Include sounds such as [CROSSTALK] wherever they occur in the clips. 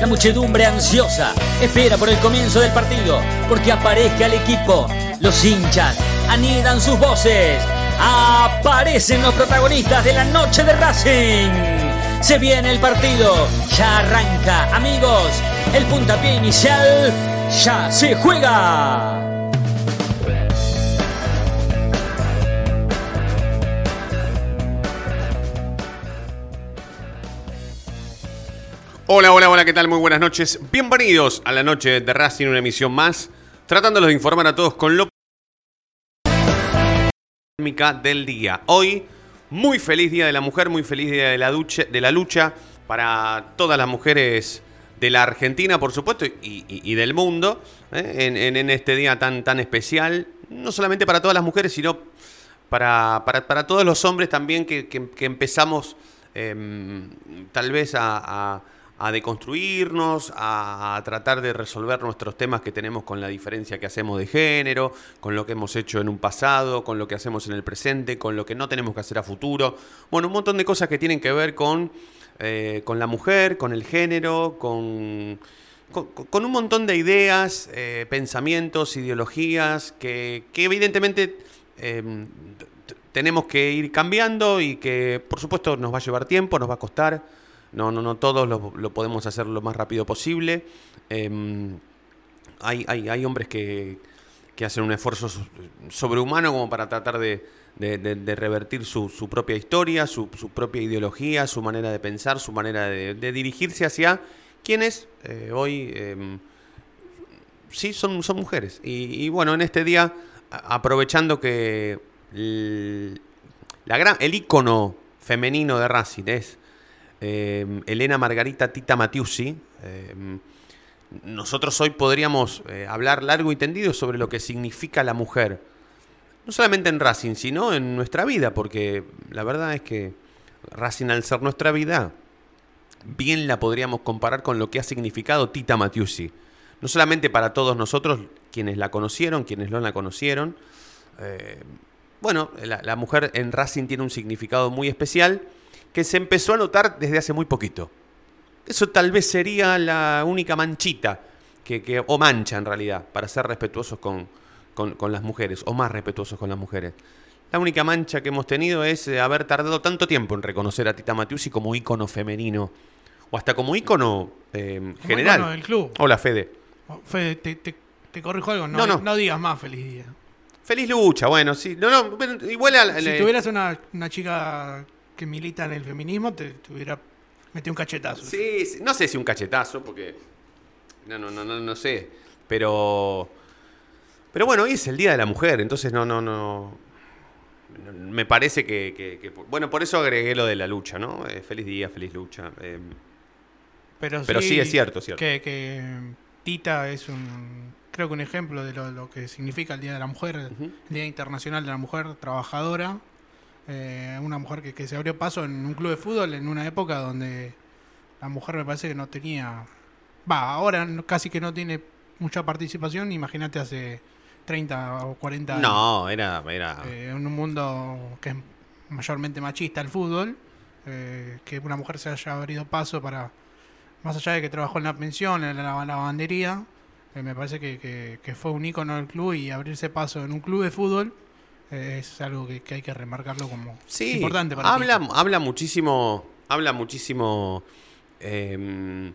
La muchedumbre ansiosa espera por el comienzo del partido, porque aparezca el equipo. Los hinchas anidan sus voces. Aparecen los protagonistas de la noche de Racing. Se viene el partido, ya arranca, amigos. El puntapié inicial ya se juega. Hola, hola, hola, ¿qué tal? Muy buenas noches. Bienvenidos a la noche de Racing, una emisión más, tratándolos de informar a todos con lo del día. Hoy, muy feliz Día de la Mujer, muy feliz Día de la, ducha, de la lucha para todas las mujeres de la Argentina, por supuesto, y, del mundo, ¿eh? en, este día tan, tan especial, no solamente para todas las mujeres, sino para, para, todos los hombres también que, empezamos em, tal vez a a deconstruirnos, a, tratar de resolver nuestros temas que tenemos con la diferencia que hacemos de género, con lo que hemos hecho en un pasado, con lo que hacemos en el presente, con lo que no tenemos que hacer a futuro. Bueno, un montón de cosas que tienen que ver con, eh, con la mujer, con el género, con, con, un montón de ideas, eh, pensamientos, ideologías que, evidentemente... Em, tenemos que ir cambiando y que por supuesto nos va a llevar tiempo, nos va a costar, no, no, no todos lo, podemos hacer lo más rápido posible. Em, hay, hay, hombres que, hacen un esfuerzo sobrehumano como para tratar de, revertir su, propia historia, su, propia ideología, su manera de pensar, su manera de, dirigirse hacia quienes eh, hoy em, sí son, son mujeres. Y, bueno, en este día, aprovechando que el, la gran, el ícono femenino de Racing es Em, Elena Margarita Tita Matiusi. Em, nosotros hoy podríamos eh, hablar largo y tendido sobre lo que significa la mujer. No solamente en Racing, sino en nuestra vida, porque la verdad es que Racing al ser nuestra vida, bien la podríamos comparar con lo que ha significado Tita Matiusi. No solamente para todos nosotros, quienes la conocieron, quienes no la conocieron. Eh, bueno, la mujer en Racing tiene un significado muy especial que se empezó a notar desde hace muy poquito. Eso tal vez sería la única manchita, que, o mancha en realidad, para ser respetuosos con, con, las mujeres, o más respetuosos con las mujeres. La única mancha que hemos tenido es eh, haber tardado tanto tiempo en reconocer a Tita Matiusi como ícono femenino, o hasta como ícono eh, general. del club. Hola, Fede. Oh, Fede, te, corrijo algo, no, no, digas más feliz día. Feliz lucha, bueno, sí. No, no, igual a, Si tuvieras una, una chica que milita en el feminismo te, hubiera metido un cachetazo. Sí, no sé si un cachetazo, porque. No, no, no, no, no sé. Pero. Pero bueno, hoy es el Día de la Mujer, entonces no, no, no. Me parece que. bueno, por eso agregué lo de la lucha, ¿no? Eh, feliz día, feliz lucha. Eh, pero, sí, es cierto, cierto. Que, Tita es un. Creo que un ejemplo de lo, que significa el Día de la Mujer, el Día Internacional de la Mujer Trabajadora eh, una mujer que, se abrió paso en un club de fútbol en una época donde la mujer me parece que no tenía, va, ahora casi que no tiene mucha participación, imagínate hace 30 o 40 años. No, era... era... Eh, en un mundo que es mayormente machista el fútbol, eh, que una mujer se haya abrido paso para, más allá de que trabajó en la pensión, en la lavandería, me parece que, que, fue un ícono del club y abrirse paso en un club de fútbol es algo que, hay que remarcarlo como importante para habla, Habla muchísimo, habla muchísimo em,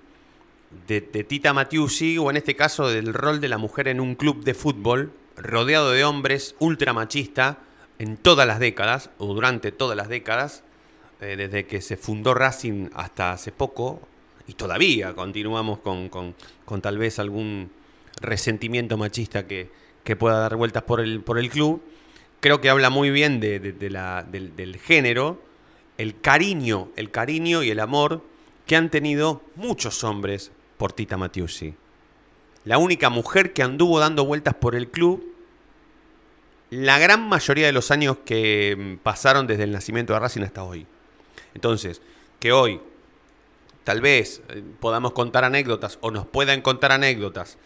de, Tita Matiusi, o en este caso del rol de la mujer en un club de fútbol, rodeado de hombres ultra machista en todas las décadas, o durante todas las décadas, eh, desde que se fundó Racing hasta hace poco, y todavía continuamos con, con, tal vez algún resentimiento machista que, que pueda dar vueltas por el, por el club creo que habla muy bien de, la, del, género, el cariño, el cariño y el amor que han tenido muchos hombres por Tita Matiusi. La única mujer que anduvo dando vueltas por el club la gran mayoría de los años que mm, pasaron desde el nacimiento de Racing hasta hoy. Entonces, que hoy tal vez eh, podamos contar anécdotas o nos puedan contar anécdotas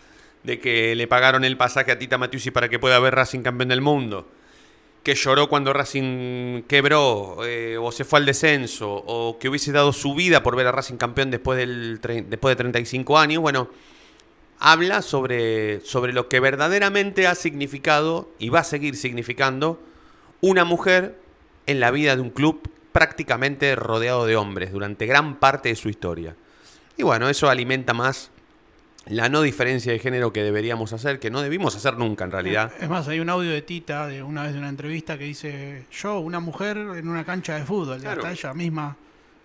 de que le pagaron el pasaje a Tita Matiusi para que pueda ver Racing campeón del mundo, que lloró cuando Racing quebró eh, o se fue al descenso o que hubiese dado su vida por ver a Racing campeón después, después de 35 años, bueno, habla sobre, sobre lo que verdaderamente ha significado y va a seguir significando una mujer en la vida de un club prácticamente rodeado de hombres durante gran parte de su historia. Y bueno, eso alimenta más la no diferencia de género que deberíamos hacer, que no debimos hacer nunca en realidad. Es más, hay un audio de Tita de una vez de una entrevista que dice, yo, una mujer en una cancha de fútbol, Claro. hasta ella misma,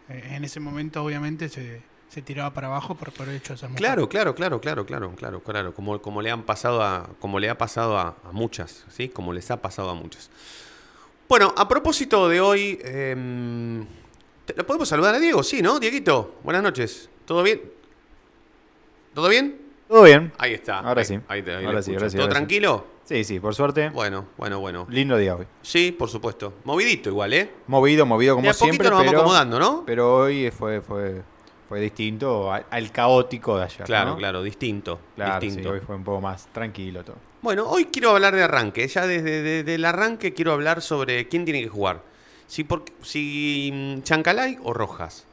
eh, en ese momento obviamente se, se tiraba para abajo por, por el hecho de ser mujer. Claro, claro, claro, claro, claro, claro, claro, como, como le han pasado a, como le ha pasado a, a muchas, ¿sí? Como les ha pasado a muchas. Bueno, a propósito de hoy, em, ¿te- ¿lo podemos saludar a Diego? Sí, ¿no? Dieguito, buenas noches. ¿Todo bien? ¿Todo bien? Todo bien. Ahí está. Ahora Ahí- sí. ahí te- ahí Ahora sí, ahora sí, ¿Todo ahora tranquilo? Sí, sí, por suerte. Bueno, bueno, bueno. Lindo día hoy. Sí, por supuesto. Movidito igual, ¿eh? Movido, movido como De a poquito siempre. nos vamos pero, acomodando, ¿no? Pero hoy fue, fue, fue distinto al, al caótico de ayer. Claro, ¿no? claro, distinto. Claro, sí, distinto. hoy fue un poco más tranquilo todo. Bueno, hoy quiero hablar de arranque. Ya desde desde el arranque quiero hablar sobre quién tiene que jugar. Si, por, si mm, Chancalay o Rojas.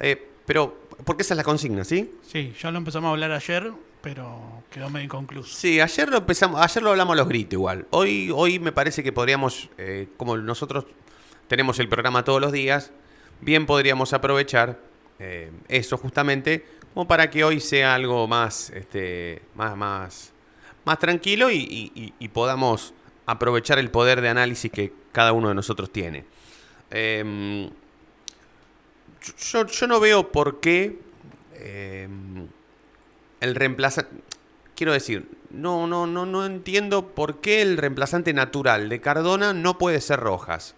Eh, pero, porque esa es la consigna, ¿sí? Sí, ya lo empezamos a hablar ayer, pero quedó medio inconcluso. Sí, ayer lo empezamos, ayer lo hablamos a los gritos igual. Hoy, hoy me parece que podríamos, eh, como nosotros tenemos el programa todos los días, bien podríamos aprovechar eh, eso justamente como para que hoy sea algo más, este, más, más, más tranquilo y, y- y- y podamos aprovechar el poder de análisis que cada uno de nosotros tiene. Em, yo, yo no veo por qué em, el reemplazante. Quiero decir, no, no, no, no entiendo por qué el reemplazante natural de Cardona no puede ser Rojas.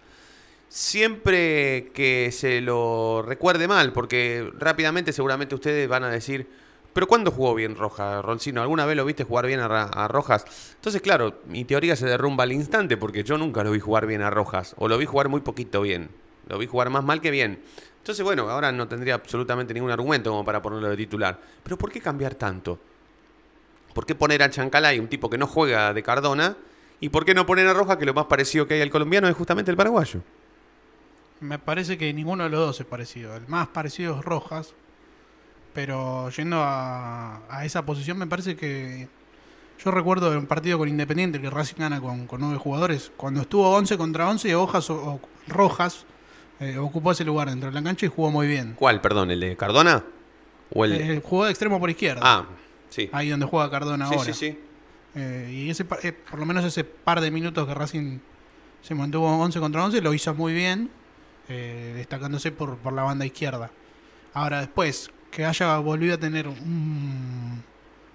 Siempre que se lo recuerde mal, porque rápidamente seguramente ustedes van a decir, pero ¿cuándo jugó bien Rojas, Roncino? ¿Alguna vez lo viste jugar bien a, a Rojas? Entonces, claro, mi teoría se derrumba al instante porque yo nunca lo vi jugar bien a Rojas, o lo vi jugar muy poquito bien. Lo vi jugar más mal que bien. Entonces, bueno, ahora no tendría absolutamente ningún argumento como para ponerlo de titular. Pero ¿por qué cambiar tanto? ¿Por qué poner a Chancalay, un tipo que no juega de Cardona? ¿Y por qué no poner a Rojas, que lo más parecido que hay al colombiano es justamente el paraguayo? Me parece que ninguno de los dos es parecido. El más parecido es Rojas. Pero yendo a, esa posición, me parece que. Yo recuerdo de un partido con Independiente que Racing gana con, nueve jugadores. Cuando estuvo 11 contra 11, Hojas, o- Rojas eh, ocupó ese lugar dentro de la cancha y jugó muy bien. ¿Cuál, perdón? ¿El de Cardona? ¿O el...? Eh, jugó de extremo por izquierda. ah, sí. Ahí donde juega Cardona sí, ahora. sí, sí. Eh, y ese, eh, por lo menos ese par de minutos que Racing se mantuvo 11 contra 11 lo hizo muy bien, eh, destacándose por, por la banda izquierda. Ahora después, que haya volvido a tener un...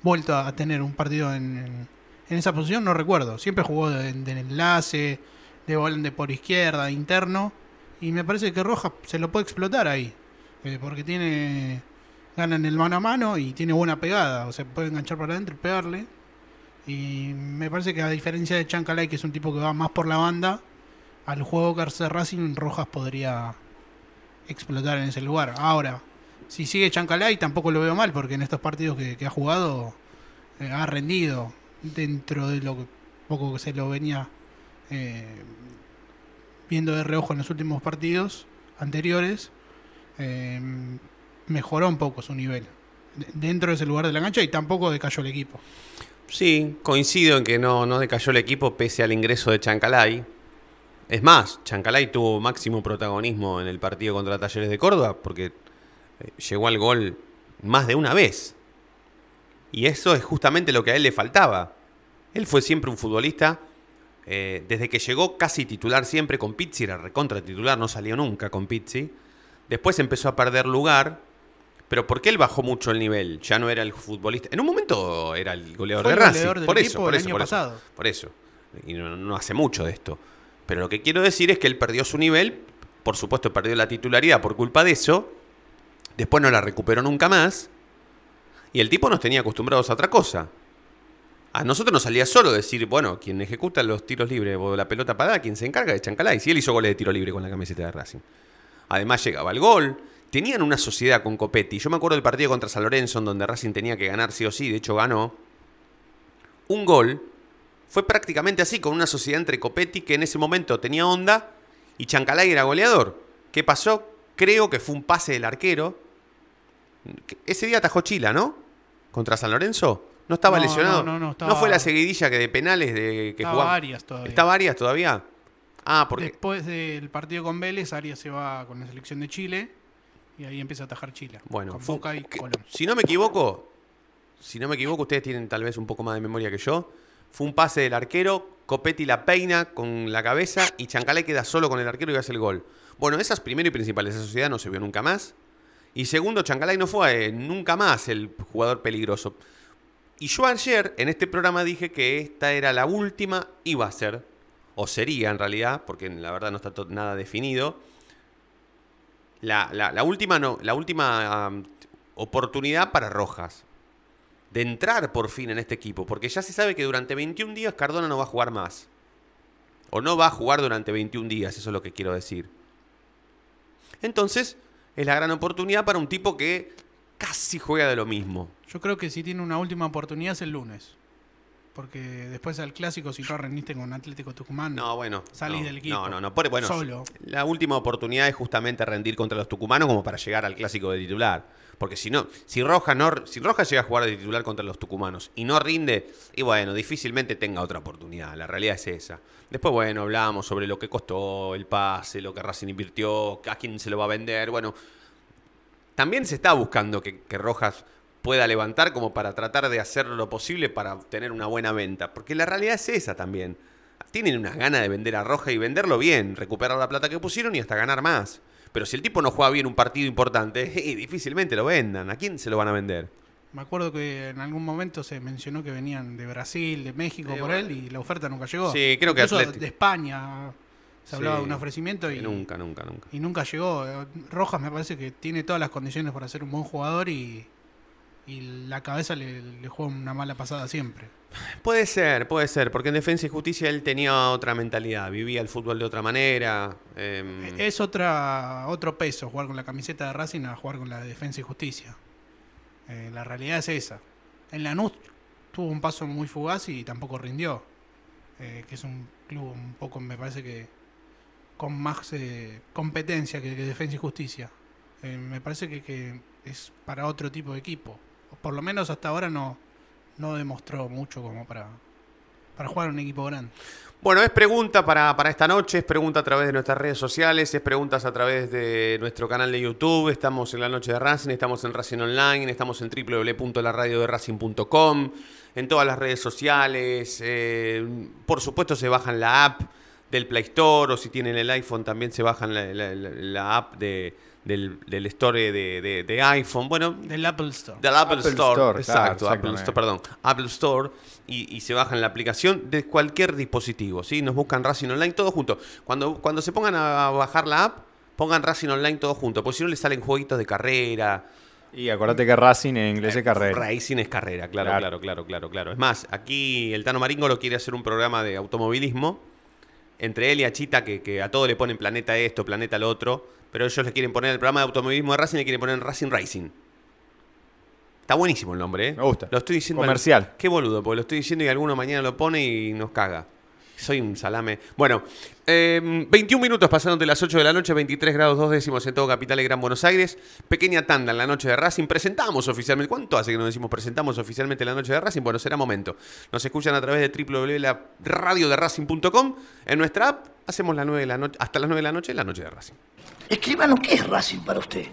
vuelto a tener un partido en, en- en esa posición, no recuerdo. Siempre jugó de, de enlace, de volante por izquierda, interno. Y me parece que Rojas se lo puede explotar ahí. eh, porque tiene... Gana en el mano a mano y tiene buena pegada. O sea, puede enganchar para adentro y pegarle. Y me parece que a diferencia de Chancalay, que es un tipo que va más por la banda, al juego que hace Racing, Rojas podría explotar en ese lugar. Ahora, si sigue Chancalay, tampoco lo veo mal, porque en estos partidos que, ha jugado, eh, ha rendido dentro de lo poco que se lo venía eh, viendo de reojo en los últimos partidos anteriores. eh, mejoró un poco su nivel de- dentro de ese lugar de la cancha y tampoco decayó el equipo. Sí, coincido en que no, no decayó el equipo pese al ingreso de Chancalay. Es más, Chancalay tuvo máximo protagonismo en el partido contra Talleres de Córdoba porque eh, llegó al gol más de una vez. Y eso es justamente lo que a él le faltaba. Él fue siempre un futbolista, eh, desde que llegó casi titular siempre con Pizzi, era recontra titular, no salió nunca con Pizzi. Después empezó a perder lugar, pero porque él bajó mucho el nivel, ya no era el futbolista. En un momento era el goleador Fue de el Racing, goleador del por eso, por el eso, año por eso, pasado. por eso. Y no, no hace mucho de esto. Pero lo que quiero decir es que él perdió su nivel, por supuesto perdió la titularidad por culpa de eso, después no la recuperó nunca más, y el tipo nos tenía acostumbrados a otra cosa. A nosotros nos salía solo decir, bueno, quien ejecuta los tiros libres o la pelota parada, quien se encarga de Chancalay. Si él hizo goles de tiro libre con la camiseta de Racing. Además llegaba el gol. Tenían una sociedad con Copetti. Yo me acuerdo del partido contra San Lorenzo, en donde Racing tenía que ganar sí o sí, de hecho ganó. Un gol fue prácticamente así, con una sociedad entre Copetti, que en ese momento tenía onda, y Chancalay era goleador. ¿Qué pasó? Creo que fue un pase del arquero. Ese día atajó Chila, ¿no? Contra San Lorenzo. ¿No estaba No, lesionado? no, no, no, estaba- fue la seguidilla que de penales de que Estaba jugaba? Arias todavía. ¿Estaba Arias todavía? Ah, porque... Después del partido con Vélez, Arias se va con la selección de Chile y ahí empieza a atajar Chile. Bueno, con Boca y Colón. si no me equivoco, si no me equivoco, ustedes tienen tal vez un poco más de memoria que yo. Fue un pase del arquero, Copetti la peina con la cabeza y Chancalay queda solo con el arquero y hace el gol. Bueno, esas primero y principales, esa sociedad no se vio nunca más. Y segundo, Chancalay no fue eh, nunca más el jugador peligroso. Y yo ayer en este programa dije que esta era la última, iba a ser, o sería en realidad, porque la verdad no está nada definido, la, la- última, no, la última oportunidad para Rojas de entrar por fin en este equipo, porque ya se sabe que durante 21 días Cardona no va a jugar más. O no va a jugar durante 21 días, eso es lo que quiero decir. Entonces, es la gran oportunidad para un tipo que casi juega de lo mismo. Yo creo que si tiene una última oportunidad es el lunes. Porque después al clásico, si no rendiste con Atlético Tucumán, No, bueno. salís no, del equipo. No, no, no. Por- bueno, Solo. La última oportunidad es justamente rendir contra los tucumanos como para llegar al clásico de titular. Porque si no, si Rojas no, si Rojas llega a jugar de titular contra los tucumanos y no rinde, y bueno, difícilmente tenga otra oportunidad. La realidad es esa. Después, bueno, hablamos sobre lo que costó el pase, lo que Racing invirtió, a quién se lo va a vender. Bueno, también se está buscando que, que Rojas pueda levantar como para tratar de hacer lo posible para obtener una buena venta. Porque la realidad es esa también. Tienen unas ganas de vender a Rojas y venderlo bien, recuperar la plata que pusieron y hasta ganar más. Pero si el tipo no juega bien un partido importante, [LAUGHS] difícilmente lo vendan. ¿A quién se lo van a vender? Me acuerdo que en algún momento se mencionó que venían de Brasil, de México por bueno. él y la oferta nunca llegó. Sí, creo que Incluso de España se hablaba Sí. de un ofrecimiento y Nunca, nunca, nunca. y nunca llegó. Rojas me parece que tiene todas las condiciones para ser un buen jugador y, y la cabeza le, le juega una mala pasada siempre. Puede ser, puede ser, porque en Defensa y Justicia él tenía otra mentalidad, vivía el fútbol de otra manera. em, Es otra otro peso jugar con la camiseta de Racing a jugar con la de Defensa y Justicia. Eh, la realidad es esa. En Lanús tuvo un paso muy fugaz y tampoco rindió. Eh, que es un club un poco, me parece que con más eh, competencia que, Defensa y Justicia. Eh, me parece que, que es para otro tipo de equipo. Por lo menos hasta ahora no, no demostró mucho como para, para jugar un equipo grande. Bueno, es pregunta para, para esta noche, es pregunta a través de nuestras redes sociales, es preguntas a través de nuestro canal de YouTube, estamos en la noche de Racing, estamos en Racing Online, estamos en www.laradioderacing.com, en todas las redes sociales, eh, por supuesto se bajan la app del Play Store o si tienen el iPhone también se bajan la, la- la- la app de, del, del store de, de- de iPhone. Bueno, Del Apple Store. del Apple, Apple Store, Store, exacto, claro, Apple. Store, perdón, Apple Store y, y se bajan la aplicación de cualquier dispositivo, ¿sí? Nos buscan Racing Online todo junto. Cuando, cuando se pongan a bajar la app, pongan Racing Online todo junto, porque si no les salen jueguitos de carrera. Y acordate que Racing en inglés es carrera. Racing es carrera, claro, Claro. claro, claro, claro, claro. Es más, aquí el Tano Maringo lo quiere hacer un programa de automovilismo entre él y Achita, que, que a todo le ponen planeta esto, planeta lo otro, pero ellos le quieren poner el programa de automovilismo de Racing, le quieren poner Racing Racing. Está buenísimo el nombre, ¿eh? Me gusta. Lo estoy diciendo. Comercial. Qué boludo, porque lo estoy diciendo y alguno mañana lo pone y nos caga. Soy un salame. Bueno, eh, 21 minutos pasaron de las 8 de la noche, 23 grados 2 décimos en todo Capital y Gran Buenos Aires. Pequeña tanda en la noche de Racing. Presentamos oficialmente. ¿Cuánto hace que nos decimos presentamos oficialmente la noche de Racing? Bueno, será momento. Nos escuchan a través de www.radioderacing.com. En nuestra app hacemos la 9 de la noche, hasta las 9 de la noche, la noche de Racing. Escribano, ¿qué es Racing para usted?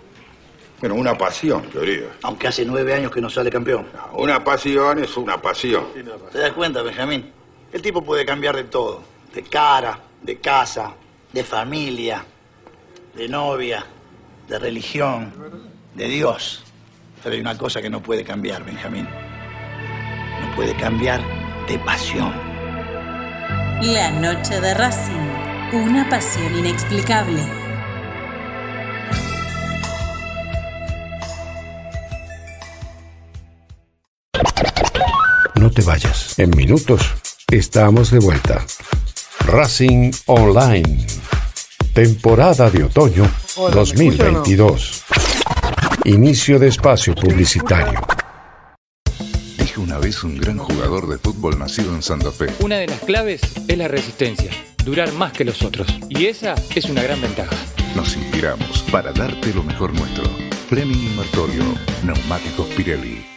Bueno, una pasión, yo diría. Aunque hace nueve años que no sale campeón. Una pasión es una pasión. ¿Te das cuenta, Benjamín? El tipo puede cambiar de todo. De cara, de casa, de familia, de novia, de religión, de Dios. Pero hay una cosa que no puede cambiar, Benjamín. No puede cambiar de pasión. La noche de Racing, una pasión inexplicable. No te vayas. En minutos estamos de vuelta. Racing Online. Temporada de otoño 2022. Inicio de espacio publicitario. dijo una vez un gran jugador de fútbol nacido en Santa Fe. Una de las claves es la resistencia, durar más que los otros. Y esa es una gran ventaja. Nos inspiramos para darte lo mejor nuestro. Fleming Invertorio, Neumáticos Pirelli.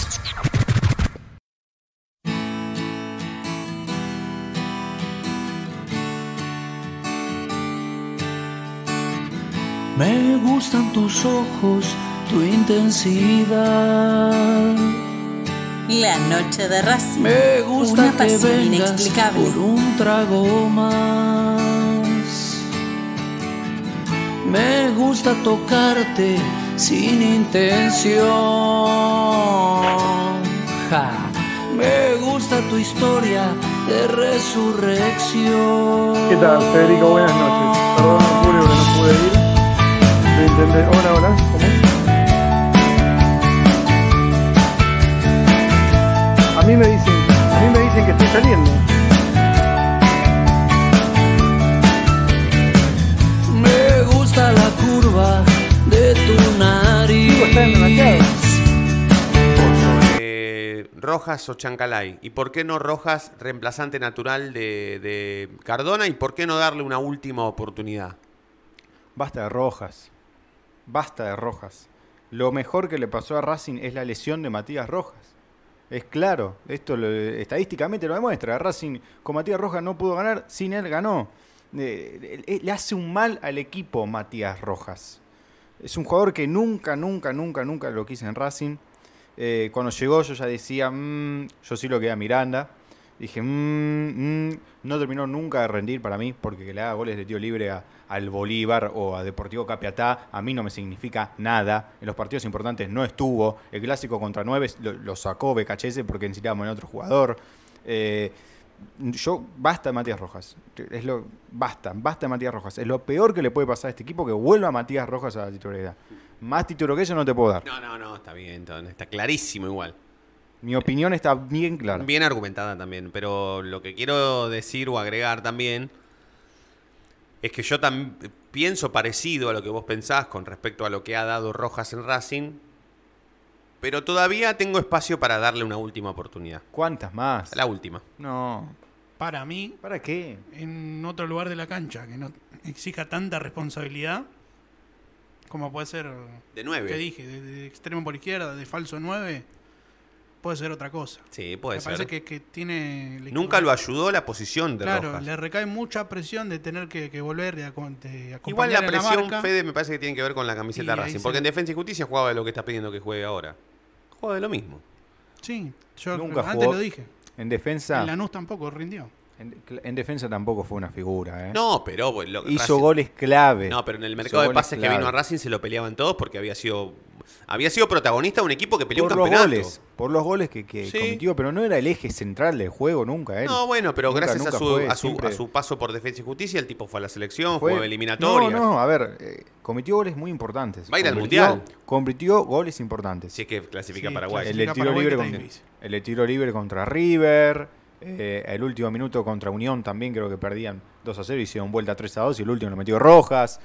Tus ojos, tu intensidad. La noche de Racing. Me gusta una que pasión vengas inexplicable. por un trago más. Me gusta tocarte sin intención. Ja. Me gusta tu historia de resurrección. ¿Qué tal, Federico? Buenas noches. Perdón, Julio, que no pude ir. Intenté. Hola, hola. ¿Cómo? A mí me dicen, a mí me dicen que estoy saliendo. Me gusta la curva de tu nariz. Eh, Rojas o Chancalay. ¿Y por qué no Rojas, reemplazante natural de, de Cardona? ¿Y por qué no darle una última oportunidad? Basta de Rojas. Basta de Rojas. Lo mejor que le pasó a Racing es la lesión de Matías Rojas. Es claro, esto estadísticamente lo demuestra. Racing con Matías Rojas no pudo ganar, sin él ganó. Eh, eh, le hace un mal al equipo Matías Rojas. Es un jugador que nunca, nunca, nunca, nunca lo quise en Racing. Eh, cuando llegó yo ya decía, "Mm", yo sí lo quería a Miranda. Dije, "Mm, mm". no terminó nunca de rendir para mí, porque que le haga goles de tiro libre a- al Bolívar o a Deportivo Capiatá, a mí no me significa nada. En los partidos importantes no estuvo. El clásico contra 9 lo, lo sacó BKHS porque necesitábamos en otro jugador. Eh, yo, basta Matías Rojas. Es lo, basta, basta Matías Rojas. Es lo peor que le puede pasar a este equipo que vuelva Matías Rojas a la titularidad. Más título que eso no te puedo dar. No, no, no, está bien, está clarísimo igual. Mi opinión está bien clara. Bien argumentada también, pero lo que quiero decir o agregar también es que yo también pienso parecido a lo que vos pensás con respecto a lo que ha dado Rojas en Racing, pero todavía tengo espacio para darle una última oportunidad. ¿Cuántas más? La última. No. Para mí, ¿Para qué? en otro lugar de la cancha, que no exija tanta responsabilidad, como puede ser, De nueve. que dije, de, de extremo por izquierda, de falso 9, puede ser otra cosa. Sí, puede Me ser. parece que, que tiene... Nunca lo ayudó la posición de Claro, Rojas. le recae mucha presión de tener que, que volver de, de Igual la presión, marca. Fede, me parece que tiene que ver con la camiseta ahí Racing. se- Porque en Defensa y Justicia jugaba de lo que estás pidiendo que juegue ahora. Juega de lo mismo. Sí, yo Nunca antes jugó lo dije. En defensa. En Lanús tampoco rindió. En, en defensa tampoco fue una figura, ¿eh? No, pero lo- Hizo Racing- goles clave. No, pero en el Hizo mercado de pases que vino a Racing se lo peleaban todos porque había sido había sido protagonista de un equipo que peleó por un los campeonato. goles, por los goles que, que Sí. cometió, pero no era el eje central del juego nunca él. No, bueno, pero Nunca, gracias a, su, fue, a, su, a su paso por Defensa y Justicia, el tipo fue a la selección, fue- jugó eliminatorias. No, no, a ver, eh, cometió goles muy importantes. Va a ir al Mundial. Convirtió goles importantes. Si es que clasifica Sí, Paraguay. El Clasifica tiro Paraguay, libre que con- está difícil. el tiro libre contra River, eh, el último minuto contra Unión también creo que perdían 2 a 0 y hicieron vuelta 3 a 2 y el último lo metió Rojas.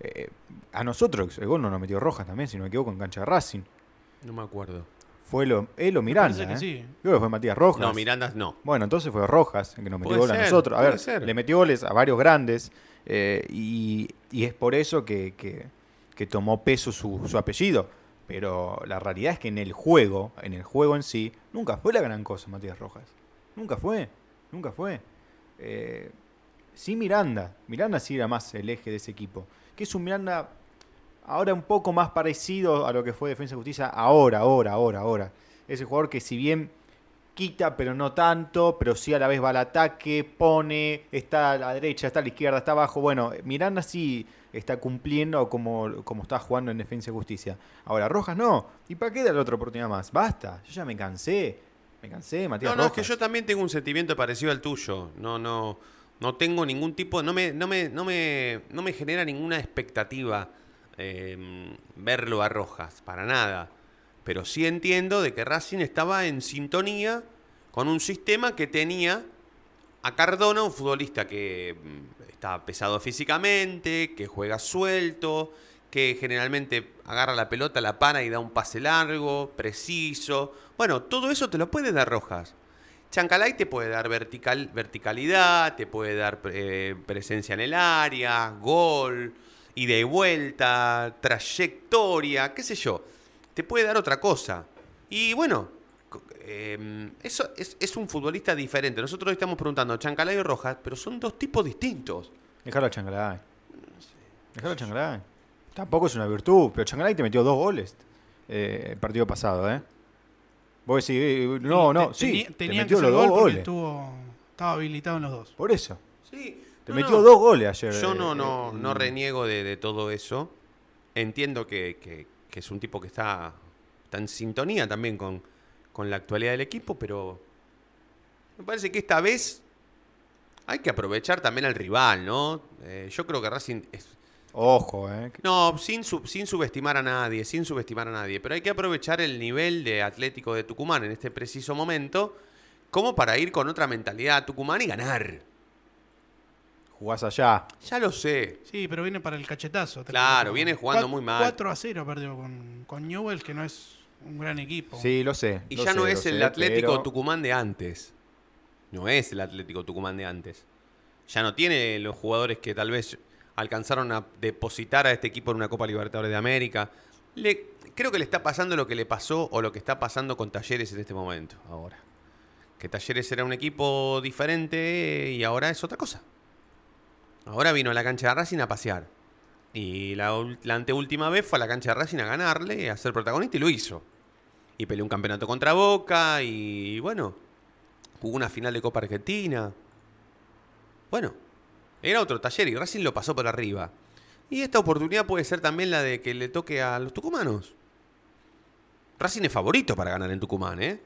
Eh, a nosotros el gol no lo metió Rojas también, si no me equivoco, en cancha de Racing. No me acuerdo. Fue lo, él o Miranda. parece que ¿eh? sí. Creo que fue Matías Rojas. No, Miranda no. Bueno, entonces fue Rojas el que nos metió gol a nosotros. A ver, ser. le metió goles a varios grandes eh, y, y es por eso que, que- que tomó peso su, su apellido. Pero la realidad es que en el juego, en el juego en sí, nunca fue la gran cosa Matías Rojas. Nunca fue, nunca fue. Eh, sí Miranda, Miranda sí era más el eje de ese equipo. Que es un Miranda ahora un poco más parecido a lo que fue Defensa y Justicia ahora, ahora, ahora, ahora. Ese jugador que si bien quita, pero no tanto, pero sí a la vez va al ataque, pone, está a la derecha, está a la izquierda, está abajo. Bueno, Miranda sí está cumpliendo como, como está jugando en Defensa y Justicia. Ahora, Rojas no. ¿Y para qué darle otra oportunidad más? Basta, yo ya me cansé. Me cansé, Matías No, no, es que yo también tengo un sentimiento parecido al tuyo. No, no, no tengo ningún tipo, no me, no me, no me, no me genera ninguna expectativa eh, verlo a Rojas, para nada. Pero sí entiendo de que Racing estaba en sintonía con un sistema que tenía a Cardona, un futbolista que mm, está pesado físicamente, que juega suelto, que generalmente agarra la pelota, la pana y da un pase largo, preciso. Bueno, todo eso te lo puede dar Rojas. Chancalay te puede dar vertical, verticalidad, te puede dar eh, presencia en el área, gol, ida y vuelta, trayectoria, qué sé yo. Te puede dar otra cosa. Y bueno, eh, eso es, es un futbolista diferente. Nosotros estamos preguntando Chancalay o Rojas, pero son dos tipos distintos. Déjalo a Changalay. Déjalo a Changalay. Tampoco es una virtud, pero Changalay te metió dos goles eh, el partido pasado, ¿eh? Vos decís, eh, no, Y no, te- sí, tenía- te tenían metió que los ser dos goles. Estuvo, estaba habilitado en los dos. Por eso. Sí, Te no, metió no. dos goles ayer. Yo no, eh, no, eh, no reniego de, de todo eso. Entiendo que, que- que es un tipo que está, está en sintonía también con, con la actualidad del equipo, pero me parece que esta vez hay que aprovechar también al rival, ¿no? Eh, yo creo que Racing es, Ojo, ¿eh? no, sin, sub- sin subestimar a nadie, sin subestimar a nadie, pero hay que aprovechar el nivel de Atlético de Tucumán en este preciso momento como para ir con otra mentalidad a Tucumán y ganar. Jugás allá. Ya lo sé. Sí, pero viene para el cachetazo. Claro, viene jugando Cuat- muy mal. 4 a 0 perdió con, con Newell, que no es un gran equipo. Sí, lo sé. Y lo ya sé, no es el sé, Atlético pero- Tucumán de antes. No es el Atlético Tucumán de antes. Ya no tiene los jugadores que tal vez alcanzaron a depositar a este equipo en una Copa Libertadores de América. Le, creo que le está pasando lo que le pasó o lo que está pasando con Talleres en este momento, ahora. Que Talleres era un equipo diferente y ahora es otra cosa. Ahora vino a la cancha de Racing a pasear. Y la, la anteúltima vez fue a la cancha de Racing a ganarle, a ser protagonista y lo hizo. Y peleó un campeonato contra Boca y bueno, jugó una final de Copa Argentina. Bueno, era otro taller y Racing lo pasó por arriba. Y esta oportunidad puede ser también la de que le toque a los tucumanos. Racing es favorito para ganar en Tucumán, ¿eh?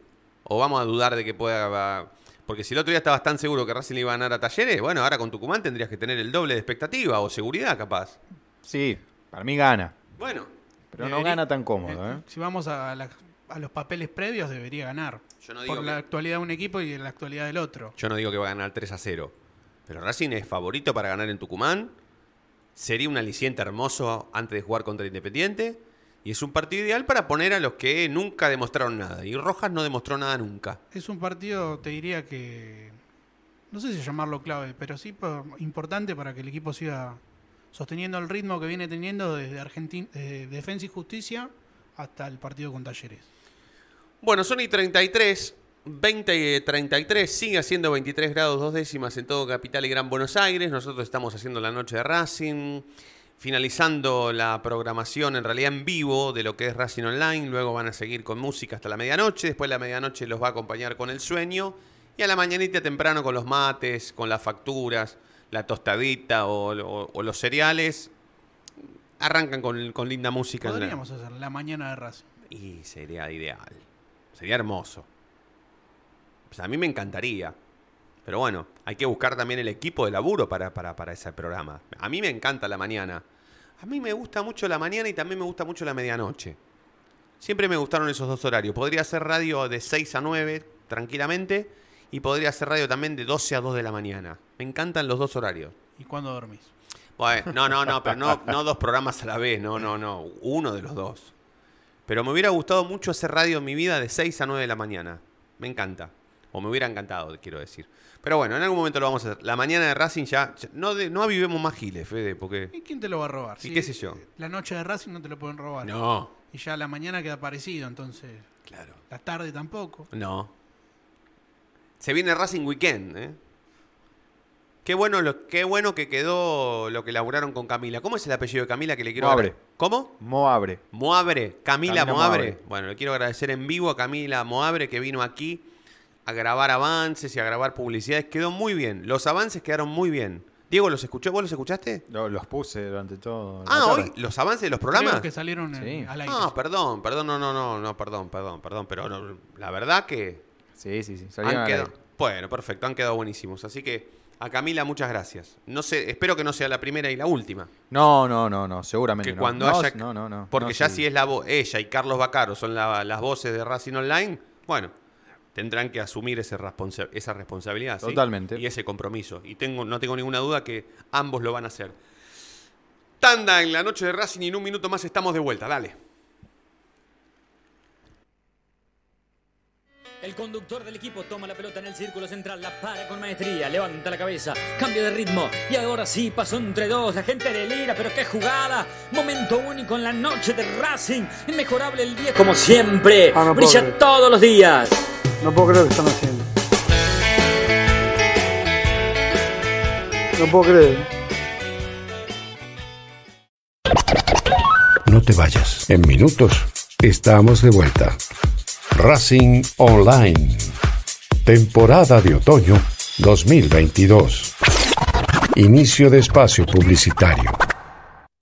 O vamos a dudar de que pueda... Porque si el otro día estabas tan seguro que Racing le iba a ganar a Talleres, bueno, ahora con Tucumán tendrías que tener el doble de expectativa o seguridad capaz. Sí, para mí gana. Bueno, Pero no Debería- gana tan cómodo, ¿eh? Si vamos a la, a los papeles previos debería ganar. Yo no digo por que- la actualidad de un equipo y la actualidad del otro. Yo no digo que va a ganar 3 a 0. Pero Racing es favorito para ganar en Tucumán. Sería un aliciente hermoso antes de jugar contra Independiente. Y es un partido ideal para poner a los que nunca demostraron nada. Y Rojas no demostró nada nunca. Es un partido, te diría que, no sé si llamarlo clave, pero sí por- importante para que el equipo siga sosteniendo el ritmo que viene teniendo desde Argentina, desde Defensa y Justicia hasta el partido con Talleres. Bueno, son y 33. 20 y 33. Sigue haciendo 23 grados dos décimas en todo Capital y Gran Buenos Aires. Nosotros estamos haciendo la noche de Racing. Finalizando la programación en realidad en vivo de lo que es Racing Online. Luego van a seguir con música hasta la medianoche. Después la medianoche los va a acompañar con el sueño. Y a la mañanita temprano con los mates, con las facturas, la tostadita o, o- o los cereales. Arrancan con, con linda música. Podríamos hacer la mañana de Racing. y sería ideal. Sería hermoso. Pues a mí me encantaría. Pero bueno, hay que buscar también el equipo de laburo para, para, para ese programa. A mí me encanta la mañana. A mí me gusta mucho la mañana y también me gusta mucho la medianoche. Siempre me gustaron esos dos horarios. Podría hacer radio de 6 a 9 tranquilamente y podría hacer radio también de 12 a 2 de la mañana. Me encantan los dos horarios. ¿Y cuándo dormís? Bueno, no, no, no, pero no, [LAUGHS] no dos programas a la vez, no, no, no, uno de los dos. Pero me hubiera gustado mucho hacer radio en mi vida de 6 a 9 de la mañana. Me encanta. O me hubiera encantado, quiero decir. Pero bueno, en algún momento lo vamos a hacer. La mañana de Racing ya. ya- no, de- no avivemos más giles, Fede, porque. ¿Y quién te lo va a robar? ¿Y Si qué sé yo? La noche de Racing no te lo pueden robar. No. Y ya la mañana queda parecido, entonces. Claro. La tarde tampoco. No. Se viene Racing Weekend, ¿eh? Qué bueno, lo, qué bueno que quedó lo que laburaron con Camila. ¿Cómo es el apellido de Camila que le quiero Moabre. ¿Cómo? Moabre. Moabre, Camila, Camila Moabre. Moabre. Bueno, le quiero agradecer en vivo a Camila Moabre que vino aquí a grabar avances y a grabar publicidades. Quedó muy bien. Los avances quedaron muy bien. Diego, ¿los escuchó? ¿Vos los escuchaste? Lo- los puse durante todo. Ah, hoy, los avances de los programas. Creo que salieron en- Sí. al aire. Ah, perdón, perdón, no, no, no, no, perdón, perdón, perdón. Pero no, la verdad que Sí, sí, sí. salieron han quedado, bueno, perfecto, han quedado buenísimos. Así que a Camila muchas gracias. No sé, espero que no sea la primera y la última. No, no, no, no, seguramente Que no. cuando No, haya. No, no, no. Porque no, ya sí. si es la vo- ella y Carlos Bacaro son la- las voces de Racing Online, bueno, tendrán que asumir ese responsa- esa responsabilidad. ¿sí? Totalmente. Y ese compromiso. Y tengo, no tengo ninguna duda que ambos lo van a hacer. Tanda en la noche de Racing y en un minuto más estamos de vuelta. Dale. El conductor del equipo toma la pelota en el círculo central, la para con maestría, levanta la cabeza, cambio de ritmo y ahora sí pasó entre dos, la gente delira, pero qué jugada, momento único en la noche de Racing, inmejorable el día como siempre, Ah, no brilla todos los días. No puedo creer lo que están haciendo. No puedo creer. No te vayas. En minutos estamos de vuelta. Racing Online. Temporada de otoño 2022. Inicio de espacio publicitario.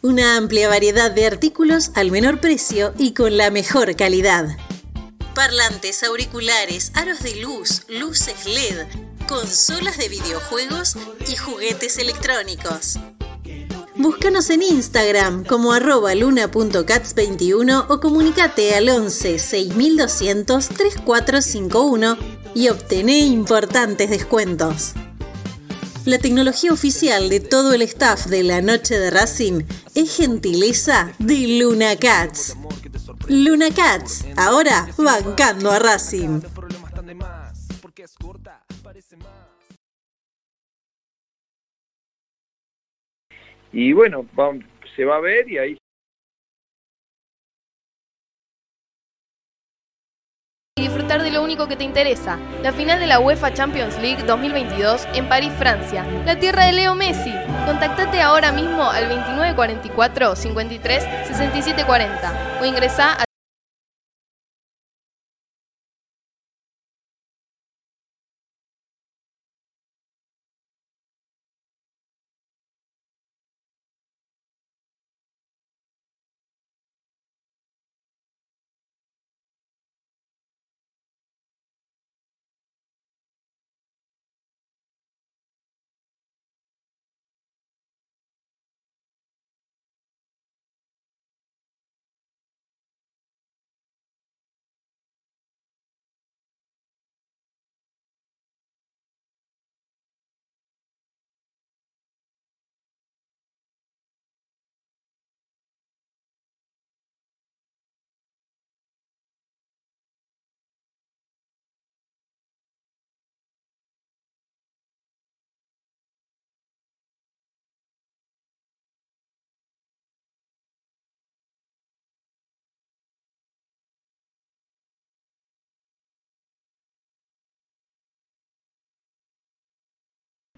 Una amplia variedad de artículos al menor precio y con la mejor calidad. Parlantes, auriculares, aros de luz, luces LED, consolas de videojuegos y juguetes electrónicos. Búscanos en Instagram como arroba luna.cats21 o comunicate al 11 6200 3451 y obtené importantes descuentos. La tecnología oficial de todo el staff de la noche de Racing es gentileza de Luna Cats. Luna Cats, ahora bancando a Racing. Y bueno, se va a ver y ahí de lo único que te interesa, la final de la UEFA Champions League 2022 en París, Francia, la tierra de Leo Messi. Contactate ahora mismo al 2944 53 67 40 o ingresá a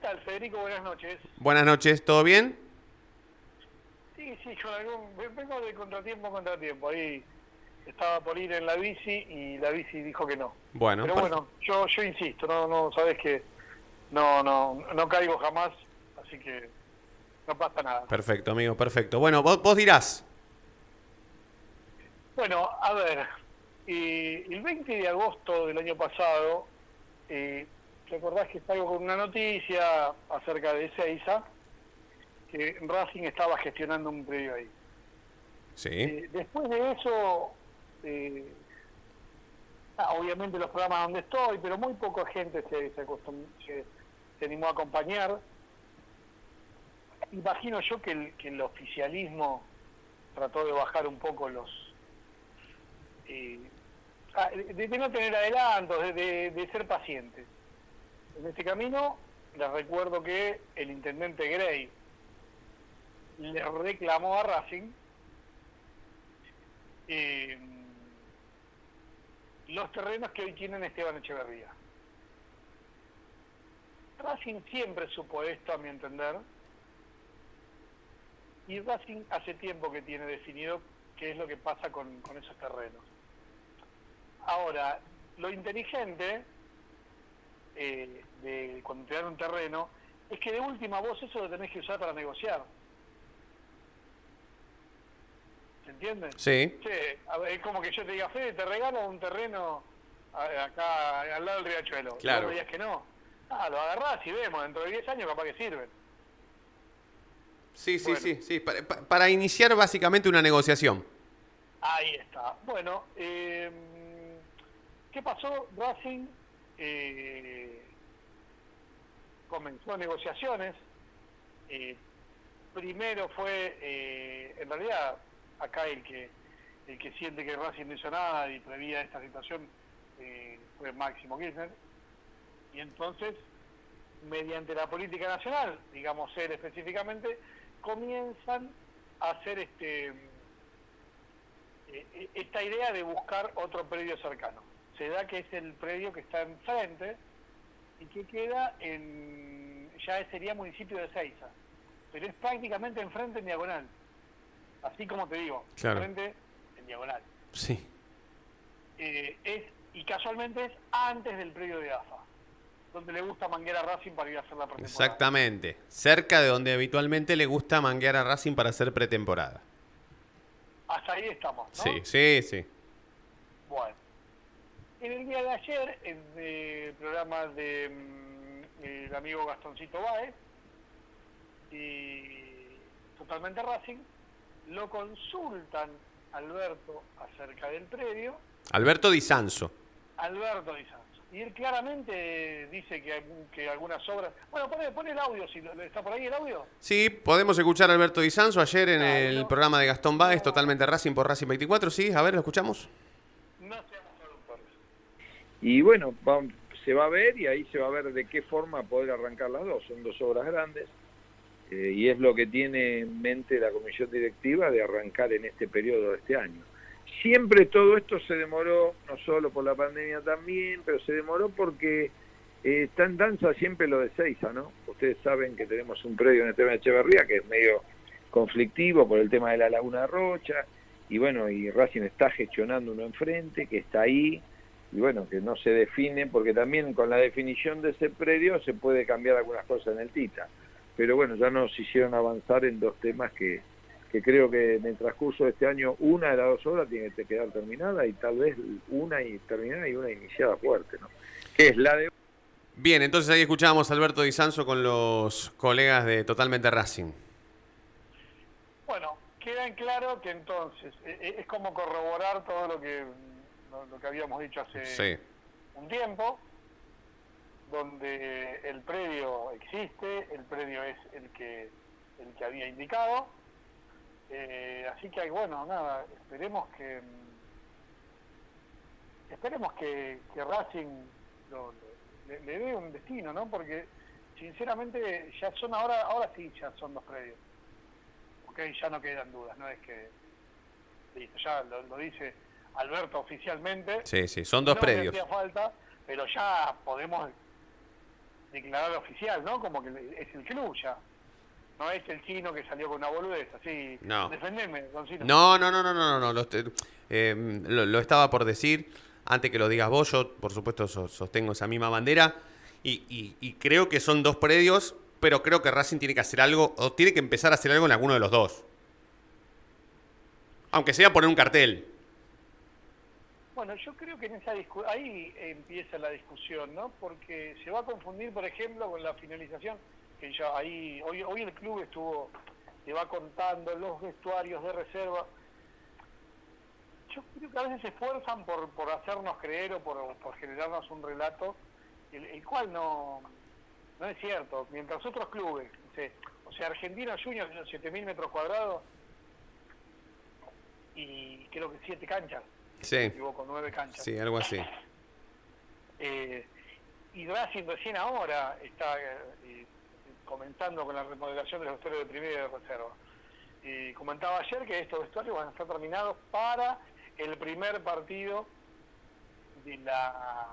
¿Qué tal, Federico? Buenas noches. Buenas noches, ¿todo bien? Sí, sí, con algún... vengo de contratiempo a contratiempo. Ahí estaba por ir en la bici y la bici dijo que no. Bueno, Pero per- bueno, yo, yo insisto, no, no, sabes que no, no, no caigo jamás, así que no pasa nada. perfecto, amigo, perfecto. Bueno, vos, vos dirás. Bueno, a ver, eh, el 20 de agosto del año pasado, eh, recordás que salgo con una noticia acerca de Ezeiza, que Racing estaba gestionando un predio ahí. Sí. Eh, después de eso, eh, ah, obviamente los programas donde estoy, pero muy poca gente se, se, se- se animó a acompañar. Imagino yo que el, que el oficialismo trató de bajar un poco los... eh, ah, de, de no tener adelantos, de, de- de ser pacientes. En este camino, les recuerdo que el intendente Grey le reclamó a Racing eh, los terrenos que hoy tienen Esteban Echeverría. Racing siempre supo esto, a mi entender, y Racing hace tiempo que tiene definido qué es lo que pasa con, con esos terrenos. Ahora, lo inteligente eh, de cuando te dan un terreno es que de última vos eso lo tenés que usar para negociar. ¿Se entiende? Sí. Che, a ver, es como que yo te diga, Fede, te regalo un terreno acá al lado del riachuelo. Y Claro. digas que no. Ah, lo agarrás y vemos, dentro de 10 años capaz que sirven. Sí, sí, sí, sí. Para, pa- para iniciar básicamente una negociación. Ahí está. Bueno, eh, ¿qué pasó? Racing eh, comenzó negociaciones. eh, primero fue, eh, en realidad, acá el que el que siente que Racing no hizo nada y prevía esta situación fue Máximo Kirchner. Y entonces, mediante la política nacional, digamos él específicamente, comienzan a hacer este esta idea de buscar otro predio cercano. Se da que es el predio que está enfrente y que queda en, ya sería municipio de Ceiza, pero es prácticamente enfrente en diagonal. Así como te digo, Claro. enfrente en diagonal. Sí. Eh, es, y casualmente es antes del predio de AFA, donde le gusta manguear a Racing para ir a hacer la pretemporada. Exactamente. Cerca de donde habitualmente le gusta manguear a Racing para hacer pretemporada. Hasta ahí estamos, ¿no? Sí, sí, sí. Bueno. En el día de ayer, en el programa de mm, el amigo Gastoncito Baez y Totalmente Racing, lo consultan Alberto acerca del predio, Alberto Di Sanso. Alberto Di Sanso. Y él claramente dice que, algunas obras... Bueno, pone, pone el audio, si lo- ¿está por ahí el audio? Sí, podemos escuchar a Alberto Di Sanso ayer en el programa de Gastón Báez, totalmente Racing por Racing 24. Sí, a ver, ¿lo escuchamos? Y bueno, se va a ver y ahí se va a ver de qué forma poder arrancar las dos. Son dos obras grandes eh, y es lo que tiene en mente la comisión directiva de arrancar en este periodo de este año. Siempre todo esto se demoró, no solo por la pandemia también, pero se demoró porque eh, está en danza siempre lo de Seiza, ¿no? Ustedes saben que tenemos un predio en el tema de Echeverría que es medio conflictivo por el tema de la Laguna Rocha, y bueno, y Racing está gestionando uno enfrente, que está ahí, y bueno, que no se define, porque también con la definición de ese predio se puede cambiar algunas cosas en el TITA. Pero bueno, ya nos hicieron avanzar en dos temas que, que creo que en el transcurso de este año una de las dos obras tiene que quedar terminada y tal vez una y terminada y una iniciada fuerte, ¿no? Que es la de Bien, entonces ahí escuchábamos a Alberto Di Sanso con los colegas de Totalmente Racing. Bueno, queda en claro que entonces eh, eh, es como corroborar todo lo que lo, lo que habíamos dicho hace Sí. un tiempo, donde el predio existe, el predio es el que el que había indicado, eh, así que bueno, nada, esperemos que esperemos que, que Racing lo- lo- le, le dé un destino, ¿no? Porque sinceramente ya son ahora ahora sí ya son dos predios ok, ya no quedan dudas, no es que listo, ya lo, lo dice Alberto oficialmente. Sí, sí, son dos No predios. falta, pero ya podemos declarar oficial, ¿no? Como que es el club ya. No es el chino que salió con una boludez, así. No. Defendeme, Doncino. No, no, no, no, no, no, no, lo, eh, lo- lo estaba por decir. Antes que lo digas vos, yo por supuesto so- sostengo esa misma bandera. Y, y- y creo que son dos predios, pero creo que Racing tiene que hacer algo, o tiene que empezar a hacer algo en alguno de los dos. Aunque sea poner un cartel. Bueno, yo creo que en esa discu- ahí empieza la discusión, ¿no? Porque se va a confundir, por ejemplo, con la finalización, que ya ahí, hoy, hoy el club estuvo, te va contando los vestuarios de reserva. Yo creo que a veces se esfuerzan por, por hacernos creer o por, por generarnos un relato, el, el cual no, no es cierto. Mientras otros clubes, o sea, Argentina Junior, 7.000 metros cuadrados y creo que 7 canchas no me Sí. equivoco, nueve canchas. Sí, algo así. Eh, y Racing recién ahora está eh, eh, comenzando con la remodelación de los vestuarios de primera y de reserva. Y comentaba ayer que estos vestuarios van a estar terminados para el primer partido de la,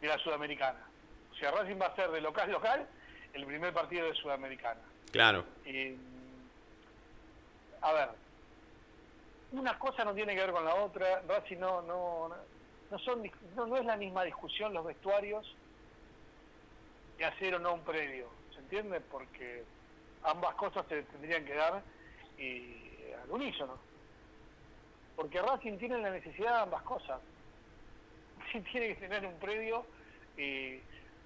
de la Sudamericana. O sea, Racing va a ser de local local el primer partido de Sudamericana. Claro. Eh, a ver, una cosa no tiene que ver con la otra. Racing no, no, no, son, no, no es la misma discusión los vestuarios de hacer o no un predio. ¿Se entiende? Porque ambas cosas se tendrían que dar y, al unísono. Porque Racing tiene la necesidad de ambas cosas. [LAUGHS] Sí tiene que tener un predio eh,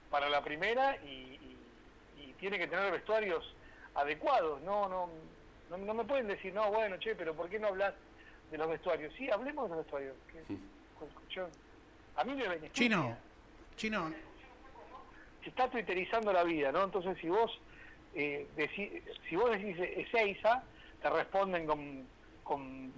para la primera y tiene que tener vestuarios adecuados. No, no, no, no me pueden decir, no, bueno, che, pero ¿por qué no hablas de los vestuarios? Sí, hablemos de los vestuarios. que- yo- a mí me beneficia. Chino, chino, Se está twitterizando la vida, ¿no? Entonces, si vos eh, deci- si vos decís Ezeiza, te responden con, con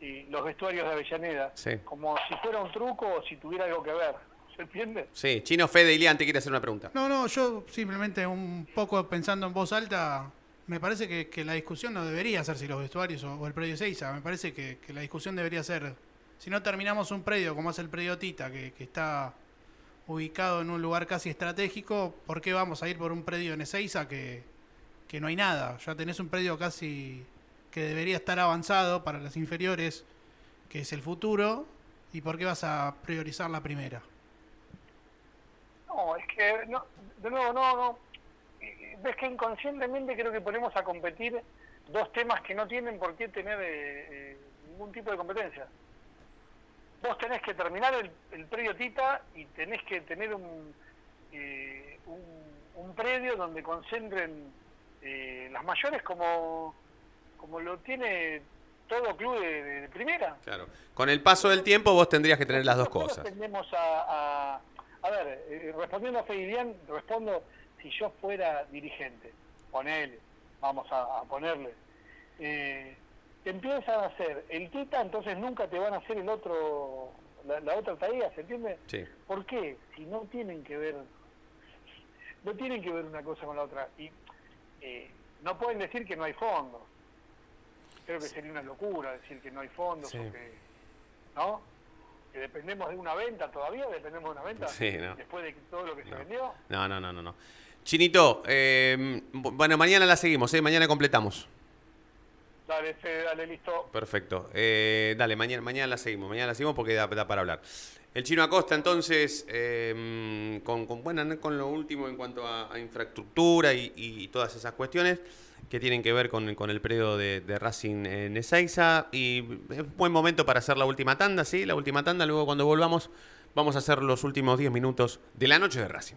eh, los vestuarios de Avellaneda, Sí. como si fuera un truco o si tuviera algo que ver. ¿Se entiende? Sí, Chino Fede Ilian te quiere hacer una pregunta. No, no, yo simplemente un poco pensando en voz alta, me parece que, que la discusión no debería ser si los vestuarios o, el predio Seiza, me parece que, que la discusión debería ser, si no terminamos un predio como es el predio Tita, que, que está ubicado en un lugar casi estratégico, ¿por qué vamos a ir por un predio en Ezeiza que, que no hay nada? Ya tenés un predio casi que debería estar avanzado para las inferiores, que es el futuro, ¿y por qué vas a priorizar la primera? No, es que, no, de nuevo, no, no. Ves que inconscientemente creo que ponemos a competir dos temas que no tienen por qué tener eh, eh, ningún tipo de competencia. Vos tenés que terminar el, el predio Tita y tenés que tener un, eh, un, un predio donde concentren eh, las mayores como, como lo tiene todo club de, de- de primera. Claro. Con el paso del tiempo vos tendrías que tener las dos Nosotros cosas. tendemos a, a, a ver, eh, respondiendo a Feidian, respondo, si yo fuera dirigente, ponele, vamos a, a ponerle, eh, te empiezan a hacer el Tita, entonces nunca te van a hacer el otro, la, la otra tarea, ¿se entiende? Sí. ¿Por qué? Si no tienen que ver, no tienen que ver una cosa con la otra. Y eh, no pueden decir que no hay fondos. Creo que sería una locura decir que no hay fondos, Sí. o que, ¿no? Que dependemos de una venta, todavía dependemos de una venta, Sí, ¿no? después de todo lo que se vendió. No, no, no, no. no. Chinito, eh, bu- bueno, mañana la seguimos, ¿eh? Mañana completamos. Dale, Fede, dale, listo. Perfecto. Eh, dale, mañana, mañana la seguimos. Mañana la seguimos porque da, da para hablar. El chino Acosta, entonces, eh, con, con, bueno, con lo último en cuanto a, a infraestructura y, y todas esas cuestiones que tienen que ver con, con el predio de, de Racing en Ezeiza. Y es buen momento para hacer la última tanda, ¿sí? La última tanda. Luego, cuando volvamos, vamos a hacer los últimos 10 minutos de la noche de Racing.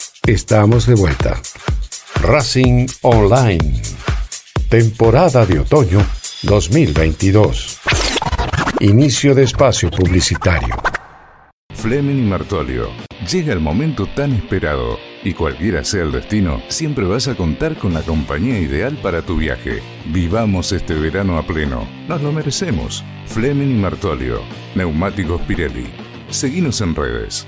estamos de vuelta. Racing Online. Temporada de otoño 2022. Inicio de espacio publicitario. Fleming y Martolio. Llega el momento tan esperado y cualquiera sea el destino, siempre vas a contar con la compañía ideal para tu viaje. Vivamos este verano a pleno. Nos lo merecemos. Fleming y Martolio. Neumáticos Pirelli. Seguinos en redes.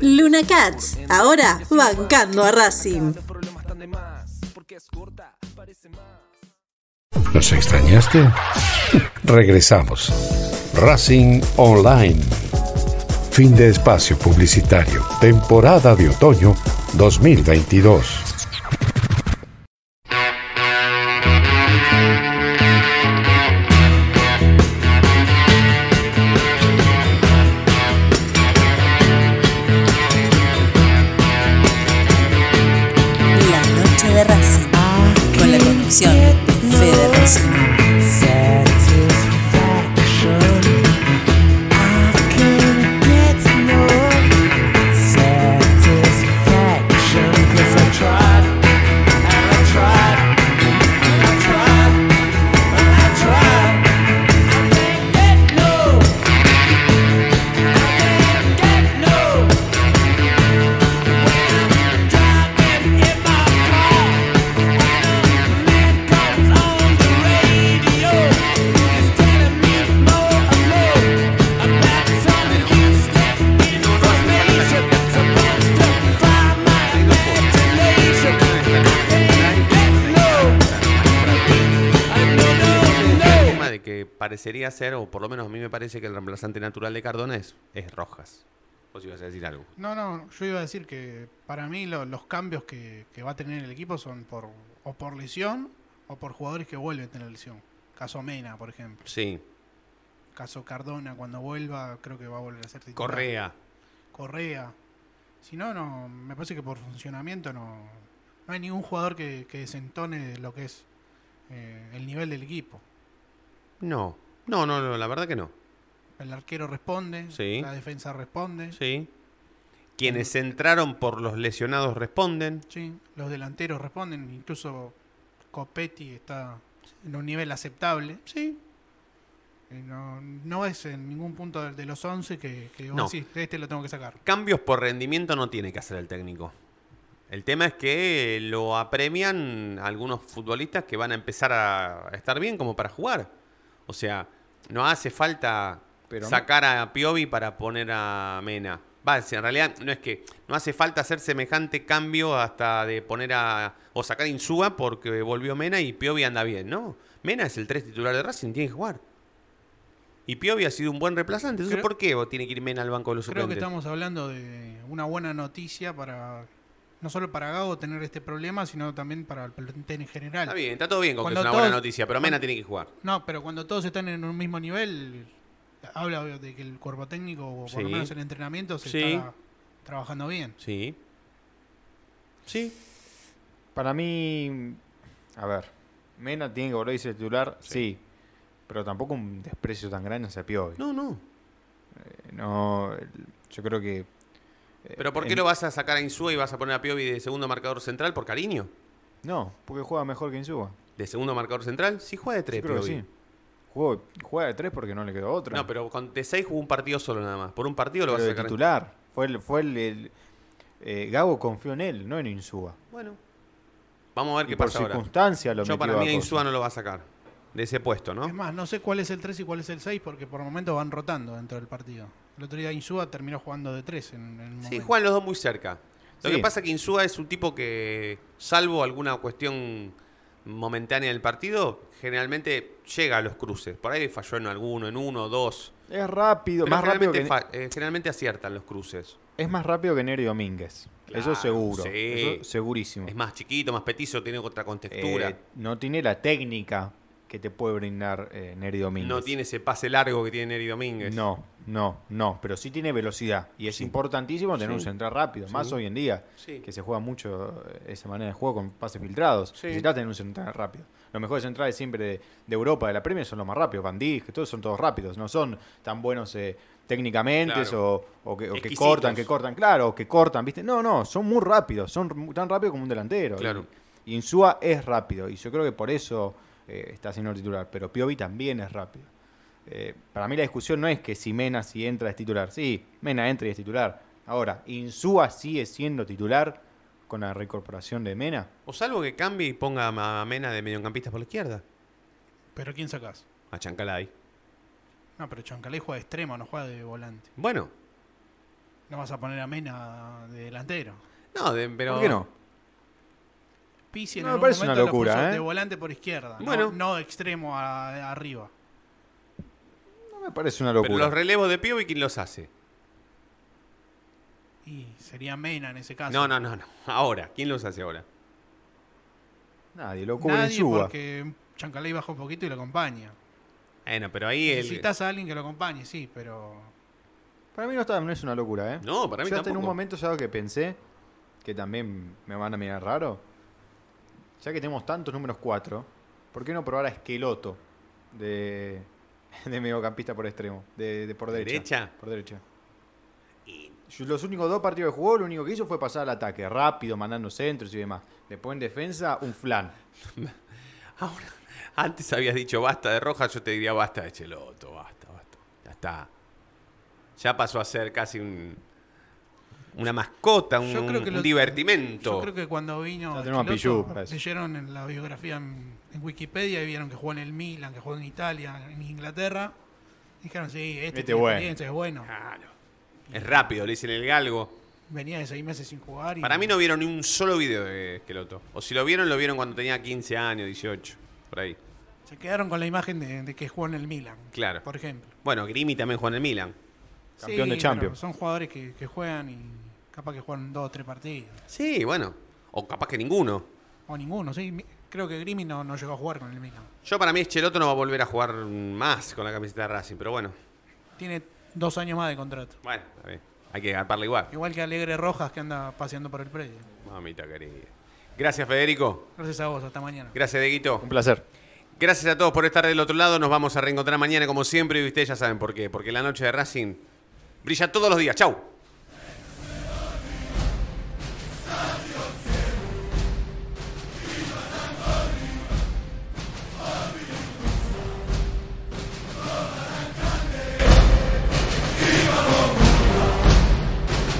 Luna Cats, ahora bancando a Racing. ¿Nos extrañaste? Regresamos. Racing Online. Fin de espacio publicitario. Temporada de otoño 2022. Parecería ser, o por lo menos a mí me parece que el reemplazante natural de Cardona es, es Rojas. Vos ibas a decir algo. No, no, yo iba a decir que para mí lo- los cambios que, que va a tener el equipo son por o por lesión o por jugadores que vuelven a tener lesión. Caso Mena, por ejemplo. Sí. Caso Cardona, cuando vuelva, creo que va a volver a ser titular. Correa. Correa. Si no, no, me parece que por funcionamiento no, no hay ningún jugador que, que desentone lo que es eh, el nivel del equipo. No. No, no, no, la verdad que no. El arquero responde, Sí. la defensa responde, Sí. Quienes entraron por los lesionados responden. sí, los delanteros responden, incluso Copetti está en un nivel aceptable. Sí. no, no es en ningún punto de, de los 11 que, que vos No. decís, este lo tengo que sacar. Cambios por rendimiento no tiene que hacer el técnico. El tema es que lo apremian algunos futbolistas que van a empezar a estar bien como para jugar. O sea, no hace falta Pero sacar a Piovi para poner a Mena. Va, en realidad no es que no hace falta hacer semejante cambio hasta de poner a o sacar a Insúa porque volvió Mena y Piovi anda bien, ¿no? Mena es el 3 titular de Racing, tiene que jugar. Y Piovi ha sido un buen reemplazante. Entonces, Creo- ¿por qué tiene que ir Mena al banco de los Creo que estamos hablando de una buena noticia para no solo para Gago tener este problema, sino también para el plantel en general. Está bien, está todo bien con que es Cuando una buena noticia, pero Mena tiene que jugar. No, pero cuando todos están en un mismo nivel, habla de que el cuerpo técnico, o por Sí. lo menos el entrenamiento, se Sí. está trabajando bien. Sí. Sí. Para mí, a ver, Mena tiene que volver a ser titular, sí. Pero tampoco un desprecio tan grande hacia Piovi. No, no. Eh, no, yo creo que... ¿Pero por qué en- lo vas a sacar a Insúa y vas a poner a Piovi de segundo marcador central? ¿Por cariño? No, porque juega mejor que Insúa. ¿De segundo marcador central? Sí, juega de tres, creo que Piovi. sí. Jugó- juega de tres porque no le quedó otra. No, pero con, de seis jugó un partido solo nada más. Por un partido lo Pero vas a de sacar. titular. Fue el, fue el, el- eh, Gago confió en él, no en Insúa. Bueno. Vamos a ver Y qué por pasa ahora. Yo para mí a. Insúa no lo va a sacar. De ese puesto, ¿no? Es más, no sé cuál es el 3 y cuál es el 6 porque por momentos van rotando dentro del partido. El otro día Insúa terminó jugando de 3 en, en Sí, momento. juegan los dos muy cerca. Lo Sí. que pasa es que Insúa es un tipo que, salvo alguna cuestión momentánea del partido, generalmente llega a los cruces. Por ahí falló en alguno, en uno, dos. Es rápido, Pero más rápido que... eh, generalmente aciertan los cruces. Es más rápido que Neri Domínguez. Claro, eso seguro. sí. Eso segurísimo. Es más chiquito, más petizo, tiene otra contextura. Eh, no tiene la técnica que te puede brindar eh, Neri Domínguez. No tiene ese pase largo que tiene Neri Domínguez. No, no, no, pero sí tiene velocidad y es importantísimo tener Sí. un central rápido, más hoy en día, que se juega mucho eh, esa manera de juego con pases filtrados. Necesitas tener un central rápido. Los mejores centrales siempre de, de Europa, de la Premier, son los más rápidos. Van Dijk, que todos son todos rápidos, no son tan buenos eh, técnicamente Claro. o, o que, o que Exquisitos. cortan, que cortan, claro, o que cortan, ¿viste? No, no, son muy rápidos, son tan rápidos como un delantero. Claro. Y Insúa es rápido y yo creo que por eso eh, está siendo el titular, pero Piovi también es rápido. Eh, para mí la discusión no es que si Mena si entra es titular. Sí, Mena entra y es titular. Ahora, ¿Insúa sigue siendo titular con la reincorporación de Mena? O salvo que cambie y ponga a Mena de mediocampista por la izquierda. ¿Pero quién sacás? A Chancalay. No, pero Chancalay juega de extremo, no juega de volante. Bueno, No vas a poner a Mena de delantero. no, de- pero. ¿Por qué no? Pizzi en No, me algún parece momento una lo locura, puso ¿eh? de volante por izquierda. no- Bueno. No, extremo a- arriba. No me parece una Pero locura. los relevos de Piovi, ¿quién los hace? Y sería Mena en ese caso. No, no, no, no. Ahora, ¿quién los hace ahora? Nadie, lo cubre Nadie Insúa. porque Chancalay baja un poquito y lo acompaña. Bueno, pero ahí el. Necesitas a alguien que lo acompañe, sí, pero... Para mí no, está, no es una locura, ¿eh? No, para mí Yo hasta en un tampoco. momento, ¿sabes que pensé? Que también me van a mirar raro. Ya que tenemos tantos números 4, ¿por qué no probar a Esqueloto de, [LAUGHS] de mediocampista por extremo? De, de por derecha. ¿Derecha? Por derecha. Los únicos dos partidos que jugó, lo único que hizo fue pasar al ataque, rápido, mandando centros y demás. Después en defensa, un flan. [LAUGHS] Antes habías dicho basta de Rojas, yo te diría basta de Cheloto, basta, basta. Ya está. Ya pasó a ser casi un. Una mascota, un, Yo creo que un lo- divertimento. Yo creo que cuando vino leyeron en la biografía en, en Wikipedia y vieron que jugó en el Milan, que jugó en Italia, en Inglaterra. Dijeron, sí, este, Este bueno. es bueno. Es rápido, le dicen el galgo. Venía de seis meses sin jugar. Y Para mí no vieron ni un solo video de Esqueloto. O si lo vieron, lo vieron cuando tenía 15 años, 18. Por ahí. Se quedaron con la imagen de, de que jugó en el Milan, Claro. por ejemplo. Bueno, Grimi también juega en el Milan. Campeón de Champions. Son jugadores que, que juegan y capaz que juegan dos o tres partidos. Sí, bueno. O capaz que ninguno. O ninguno, sí. Creo que Grimi no, no llegó a jugar con el Milan. Yo para mí Esqueloto no va a volver a jugar más con la camiseta de Racing, pero bueno. Tiene dos años más de contrato. Bueno, está bien. Hay que agarparle igual. Igual que Alegre Rojas que anda paseando por el predio. Mamita querida. Gracias, Federico. Gracias a vos, hasta mañana. Gracias, Deguito. Un placer. Gracias a todos por estar del otro lado. Nos vamos a reencontrar mañana como siempre y ustedes ya saben por qué. Porque la noche de Racing brilla todos los días. Chau.